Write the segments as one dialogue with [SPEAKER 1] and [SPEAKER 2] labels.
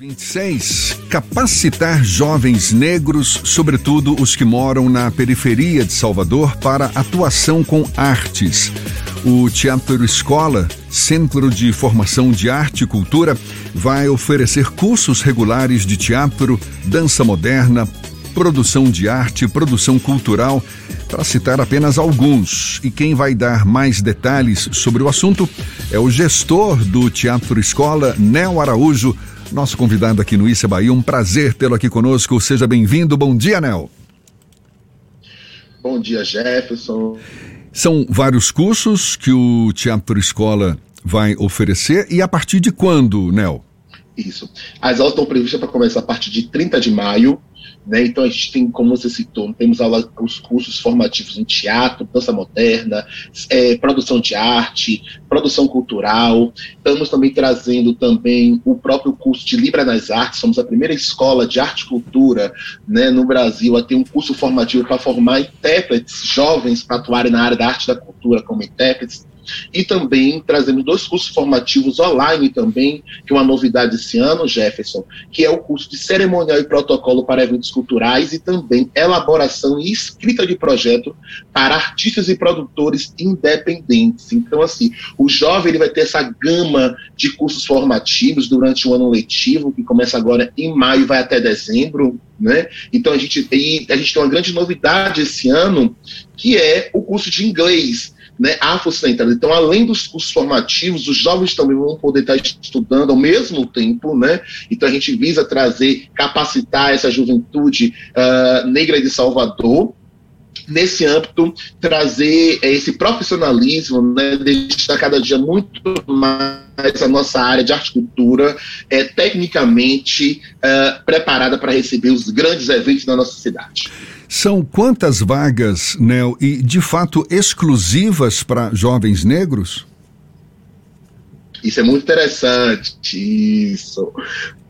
[SPEAKER 1] 26. Capacitar jovens negros, sobretudo os que moram na periferia de Salvador, para atuação com artes. O Teatro Escola, Centro de Formação de Arte e Cultura, vai oferecer cursos regulares de teatro, dança moderna, produção de arte, produção cultural, para citar apenas alguns. E quem vai dar mais detalhes sobre o assunto é o gestor do Teatro Escola, Nel Araújo nosso convidado aqui no Issa Bahia. Um prazer tê-lo aqui conosco. Seja bem-vindo. Bom dia, Nel.
[SPEAKER 2] Bom dia, Jefferson.
[SPEAKER 1] São vários cursos que o Teatro Escola vai oferecer e a partir de quando, Nel?
[SPEAKER 2] Isso. As aulas estão previstas para começar a partir de 30 de maio né? Então a gente tem, como você citou, temos aula, os cursos formativos em teatro, dança moderna, é, produção de arte, produção cultural. Estamos também trazendo também o próprio curso de Libra nas Artes. Somos a primeira escola de arte e cultura né, no Brasil a ter um curso formativo para formar intérpretes jovens para atuarem na área da arte e da cultura como intérpretes e também trazemos dois cursos formativos online também, que é uma novidade esse ano, Jefferson, que é o curso de cerimonial e protocolo para eventos culturais e também elaboração e escrita de projeto para artistas e produtores independentes. Então, assim, o jovem ele vai ter essa gama de cursos formativos durante o ano letivo, que começa agora em maio e vai até dezembro, né? Então a gente, a gente tem uma grande novidade esse ano, que é o curso de inglês né, afrocentrada. Então, além dos cursos formativos, os jovens também vão poder estar estudando ao mesmo tempo, né? Então, a gente visa trazer, capacitar essa juventude uh, negra de Salvador, nesse âmbito, trazer eh, esse profissionalismo, né, deixar cada dia muito mais a nossa área de arte e cultura é, tecnicamente uh, preparada para receber os grandes eventos da nossa cidade.
[SPEAKER 1] São quantas vagas, Nel, e de fato exclusivas para jovens negros?
[SPEAKER 2] Isso é muito interessante, isso.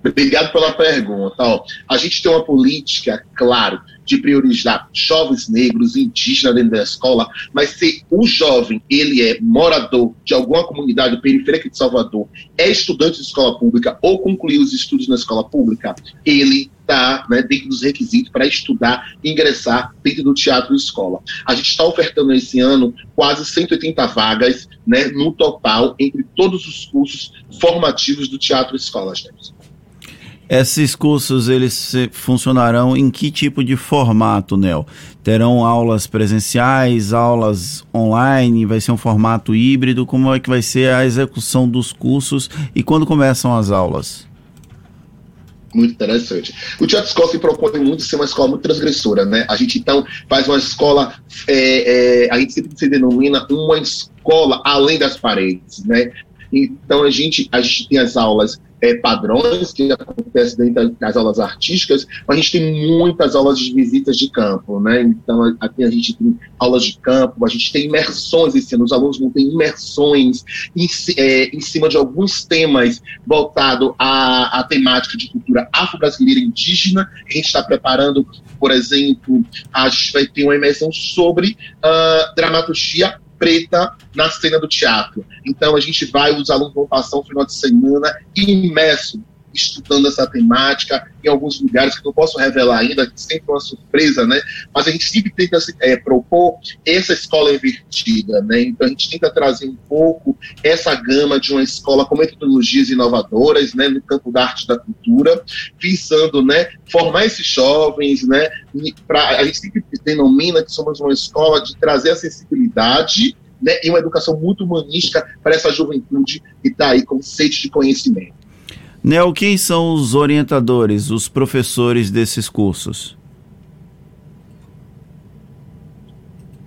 [SPEAKER 2] Obrigado pela pergunta. Ó, a gente tem uma política, claro, de priorizar jovens negros, indígenas dentro da escola, mas se o jovem ele é morador de alguma comunidade periférica de Salvador, é estudante de escola pública ou concluiu os estudos na escola pública, ele está né, dentro dos requisitos para estudar e ingressar dentro do teatro escola. A gente está ofertando esse ano quase 180 vagas né, no total entre todos os cursos formativos do teatro escola, James.
[SPEAKER 3] Esses cursos eles funcionarão em que tipo de formato, Nel? Terão aulas presenciais, aulas online, vai ser um formato híbrido? Como é que vai ser a execução dos cursos e quando começam as aulas?
[SPEAKER 2] Muito interessante. O Teatro Escola se propõe muito ser uma escola muito transgressora, né? A gente então faz uma escola, é, é, a gente sempre se denomina uma escola além das paredes, né? Então a gente, a gente tem as aulas é, padrões que acontecem dentro das aulas artísticas, mas a gente tem muitas aulas de visitas de campo, né? Então, aqui a gente tem aulas de campo, a gente tem imersões esse ano, os alunos vão ter imersões em, é, em cima de alguns temas voltados à, à temática de cultura afro-brasileira indígena. A gente está preparando, por exemplo, a gente vai ter uma imersão sobre uh, dramaturgia preta na cena do teatro. Então a gente vai, os alunos vão passar um final de semana imerso estudando essa temática em alguns lugares que não posso revelar ainda, que sempre é uma surpresa, né? Mas a gente sempre tenta é, propor essa escola invertida, né? Então a gente tenta trazer um pouco essa gama de uma escola com metodologias inovadoras, né? No campo da arte e da cultura, visando, né? Formar esses jovens, né? Pra, a gente sempre denomina que somos uma escola de trazer acessibilidade né, e uma educação muito humanística para essa juventude que está aí com sede de conhecimento.
[SPEAKER 3] Nel, quem são os orientadores, os professores desses cursos?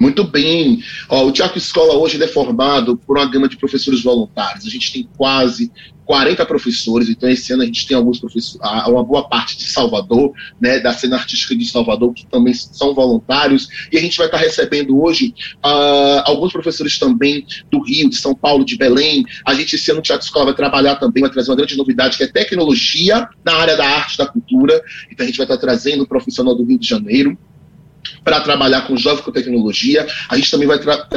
[SPEAKER 2] Muito bem. Ó, o Teatro Escola hoje é formado por uma gama de professores voluntários. A gente tem quase 40 professores, então esse ano a gente tem alguns professores, uma boa parte de Salvador, né, da cena artística de Salvador, que também são voluntários, e a gente vai estar recebendo hoje uh, alguns professores também do Rio, de São Paulo, de Belém. A gente esse ano no Teatro Escola vai trabalhar também, vai trazer uma grande novidade, que é tecnologia na área da arte da cultura. Então a gente vai estar trazendo um profissional do Rio de Janeiro, para trabalhar com jovens com tecnologia. A gente também vai tra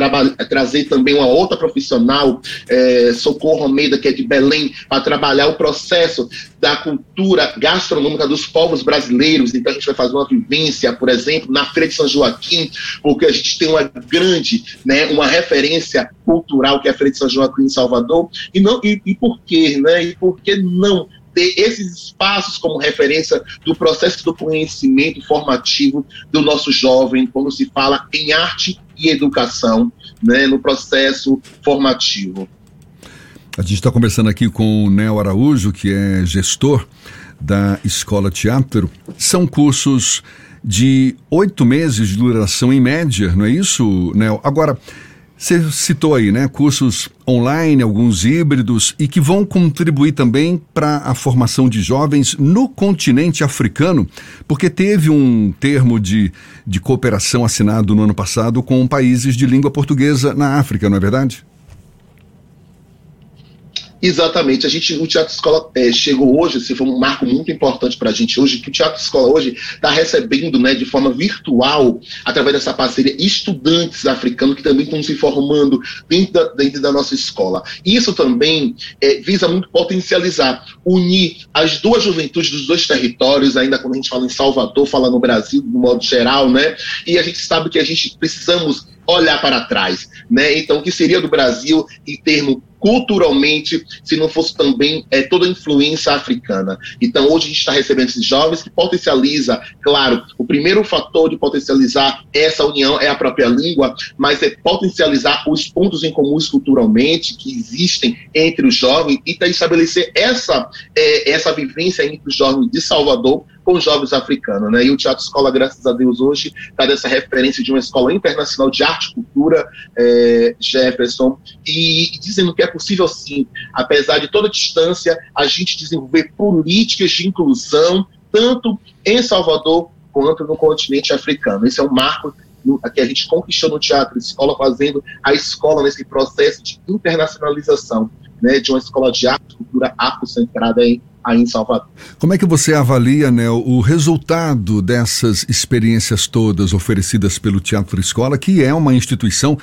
[SPEAKER 2] trazer também uma outra profissional, é, Socorro Almeida, que é de Belém, para trabalhar o processo da cultura gastronômica dos povos brasileiros. Então a gente vai fazer uma vivência, por exemplo, na Feira de São Joaquim, porque a gente tem uma grande, né, uma referência cultural que é a Feira de São Joaquim em Salvador. E não e, e por quê, né? E por que não ter esses espaços como referência do processo do conhecimento formativo do nosso jovem, quando se fala em arte e educação, né, no processo formativo.
[SPEAKER 1] A gente está conversando aqui com o Neo Araújo, que é gestor da Escola Teatro. São cursos de oito meses de duração em média, não é isso, Neo? Agora, você citou aí, né, cursos online, alguns híbridos e que vão contribuir também para a formação de jovens no continente africano, porque teve um termo de, de cooperação assinado no ano passado com países de língua portuguesa na África, não é verdade?
[SPEAKER 2] Exatamente. A gente, o Teatro Escola é, chegou hoje, assim, foi um marco muito importante para a gente hoje, que o Teatro Escola hoje está recebendo, né, de forma virtual, através dessa parceria, estudantes africanos que também estão se formando dentro da, dentro da nossa escola. Isso também é, visa muito potencializar, unir as duas juventudes dos dois territórios, ainda quando a gente fala em Salvador, fala no Brasil, de modo geral, né? E a gente sabe que a gente precisamos olhar para trás, né? Então, o que seria do Brasil em termos culturalmente, se não fosse também é, toda a influência africana. Então, hoje a gente está recebendo esses jovens que potencializa, claro, o primeiro fator de potencializar essa união é a própria língua, mas é potencializar os pontos em comuns culturalmente que existem entre os jovens e estabelecer essa, é, essa vivência entre os jovens de Salvador com jovens africanos. Né? E o Teatro Escola, graças a Deus, hoje está dessa referência de uma escola internacional de arte e cultura, é, Jefferson, e, e dizendo que é possível sim, apesar de toda distância, a gente desenvolver políticas de inclusão, tanto em Salvador quanto no continente africano. Esse é um marco que a gente conquistou no Teatro Escola, fazendo a escola nesse processo de internacionalização né, de uma escola de arte e cultura afrocentrada em aí em Salvador.
[SPEAKER 1] Como é que você avalia, o resultado dessas experiências todas oferecidas pelo Teatro Escola, que é uma instituição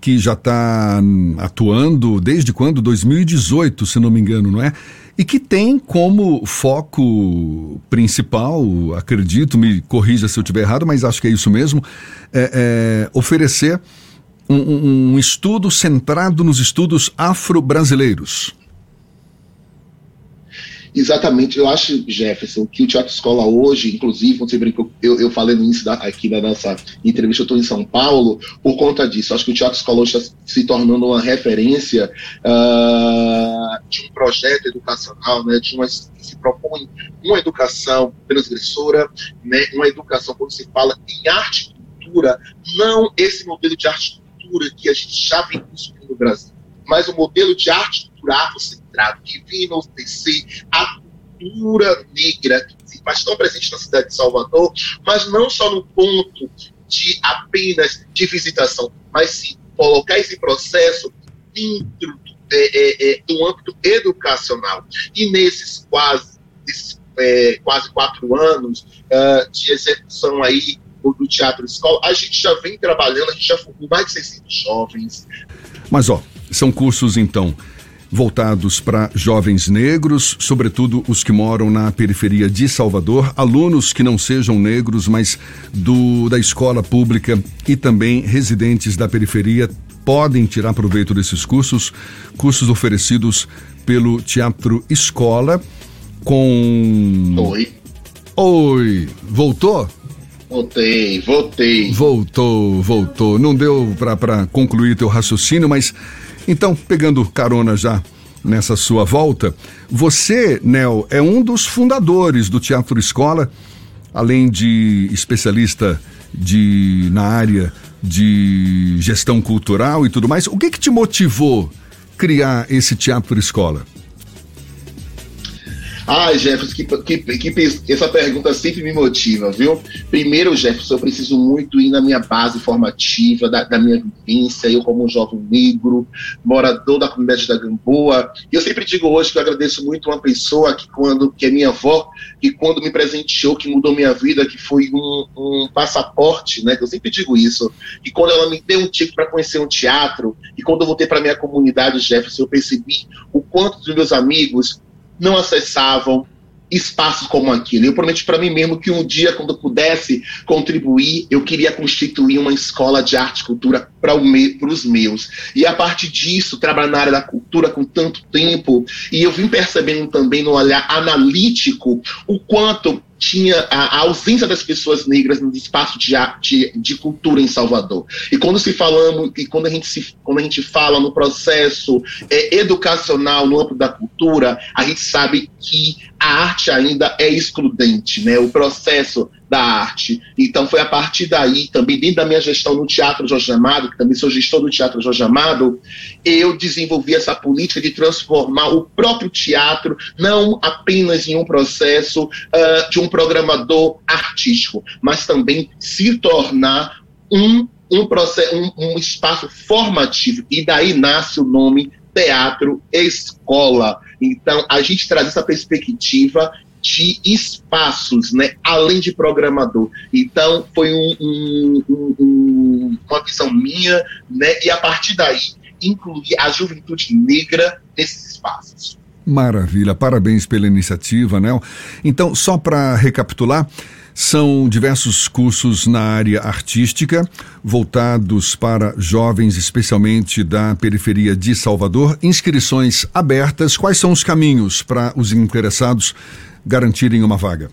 [SPEAKER 1] que já está atuando desde quando? 2018, se não me engano, não é? E que tem como foco principal, acredito, me corrija se eu estiver errado, mas acho que é isso mesmo, é, é oferecer um, um estudo centrado nos estudos afro-brasileiros.
[SPEAKER 2] Exatamente, eu acho, Jefferson, que o Teatro Escola hoje, inclusive, você brincou, eu, eu falei no início da, aqui da nossa entrevista, eu estou em São Paulo, por conta disso. Acho que o Teatro Escola hoje está se tornando uma referência uh, de um projeto educacional, né, de uma, que se propõe uma educação transgressora, né, uma educação quando se fala em arte e cultura, não esse modelo de arte e cultura que a gente já vem construindo no Brasil, mas o modelo de arte afrocentrado, que vem enaltecer a cultura negra, que faz tão presente na cidade de Salvador, mas não só no ponto de apenas de visitação, mas sim colocar esse processo dentro é, é, é, do âmbito educacional. E nesses quase, é, quase quatro anos uh, de execução aí do Teatro Escola, a gente já vem trabalhando, a gente já formou mais de 600 jovens.
[SPEAKER 1] Mas, ó, são cursos, então, voltados para jovens negros, sobretudo os que moram na periferia de Salvador, alunos que não sejam negros, mas do, da escola pública e também residentes da periferia podem tirar proveito desses cursos, cursos oferecidos pelo Teatro Escola com.
[SPEAKER 2] Oi.
[SPEAKER 1] Oi, voltou?
[SPEAKER 2] Voltei, voltei.
[SPEAKER 1] Voltou, voltou. Não deu para concluir teu raciocínio, mas então, pegando carona já nessa sua volta, você, Nel, é um dos fundadores do Teatro Escola, além de especialista de, na área de gestão cultural e tudo mais. O que, que te motivou criar esse Teatro Escola?
[SPEAKER 2] Ah, Jefferson, que, que, que, essa pergunta sempre me motiva, viu? Primeiro, Jefferson, eu preciso muito ir na minha base formativa, da, da minha vivência, eu como um jovem negro, morador da comunidade da Gamboa. E eu sempre digo hoje que eu agradeço muito uma pessoa que, quando, que é minha avó, que quando me presenteou, que mudou minha vida, que foi um, um passaporte, né? Que eu sempre digo isso. E quando ela me deu um ticket para conhecer um teatro, e quando eu voltei para minha comunidade, Jefferson, eu percebi o quanto dos meus amigos não acessavam, espaços como aquilo. Eu prometi para mim mesmo que um dia, quando eu pudesse contribuir, eu queria constituir uma escola de arte e cultura para me, os meus. E a partir disso, trabalhar na área da cultura com tanto tempo, e eu vim percebendo também no olhar analítico o quanto tinha a, a, ausência das pessoas negras no espaço de, de, de, cultura em Salvador. E quando se falamos, e quando a gente, se, quando a gente fala no processo é, educacional no âmbito da cultura, a gente sabe que a arte ainda é excludente, né? O processo da arte. Então foi a partir daí, também dentro da minha gestão no Teatro Jorge Amado, que também sou gestor do Teatro Jorge Amado, eu desenvolvi essa política de transformar o próprio teatro não apenas em um processo uh, de um programador artístico, mas também se tornar um um, processo, um, um espaço formativo, e daí nasce o nome teatro escola. Então, a gente traz essa perspectiva de espaços, né, além de programador. Então, foi um, um, um, uma visão minha, né, e a partir daí, incluir a juventude negra nesses espaços.
[SPEAKER 1] Maravilha, parabéns pela iniciativa, Nel. Então, só para recapitular, são diversos cursos na área artística, voltados para jovens, especialmente da periferia de Salvador. Inscrições abertas. Quais são os caminhos para os interessados garantirem uma vaga?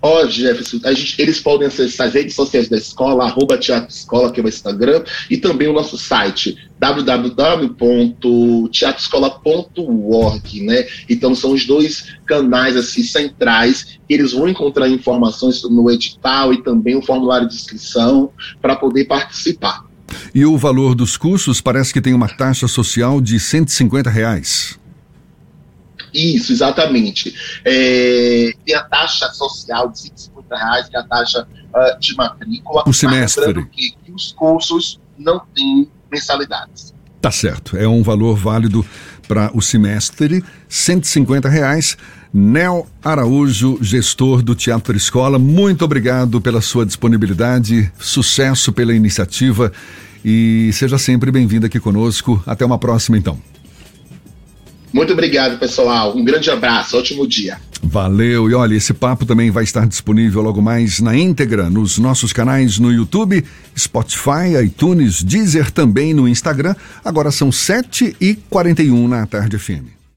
[SPEAKER 2] Ó, oh, Jefferson, gente, eles podem acessar as redes sociais da escola, arroba Teatro Escola, que é o Instagram, e também o nosso site, www.teatroescola.org, né? Então são os dois canais assim centrais que eles vão encontrar informações no edital e também o formulário de inscrição para poder participar.
[SPEAKER 1] E o valor dos cursos parece que tem uma taxa social de 150 reais.
[SPEAKER 2] Isso, exatamente. É, tem a taxa social de 150 reais, que é a taxa uh, de matrícula.
[SPEAKER 1] O semestre.
[SPEAKER 2] Que, que os cursos não têm mensalidades.
[SPEAKER 1] Tá certo. É um valor válido para o semestre, 150 reais. Nel Araújo, gestor do Teatro Escola, muito obrigado pela sua disponibilidade, sucesso pela iniciativa e seja sempre bem-vindo aqui conosco. Até uma próxima, então.
[SPEAKER 2] Muito obrigado, pessoal. Um grande abraço. Ótimo dia.
[SPEAKER 1] Valeu. E olha, esse papo também vai estar disponível logo mais na íntegra nos nossos canais no YouTube, Spotify, iTunes, Deezer também no Instagram. Agora são 7 e 41 na tarde FM.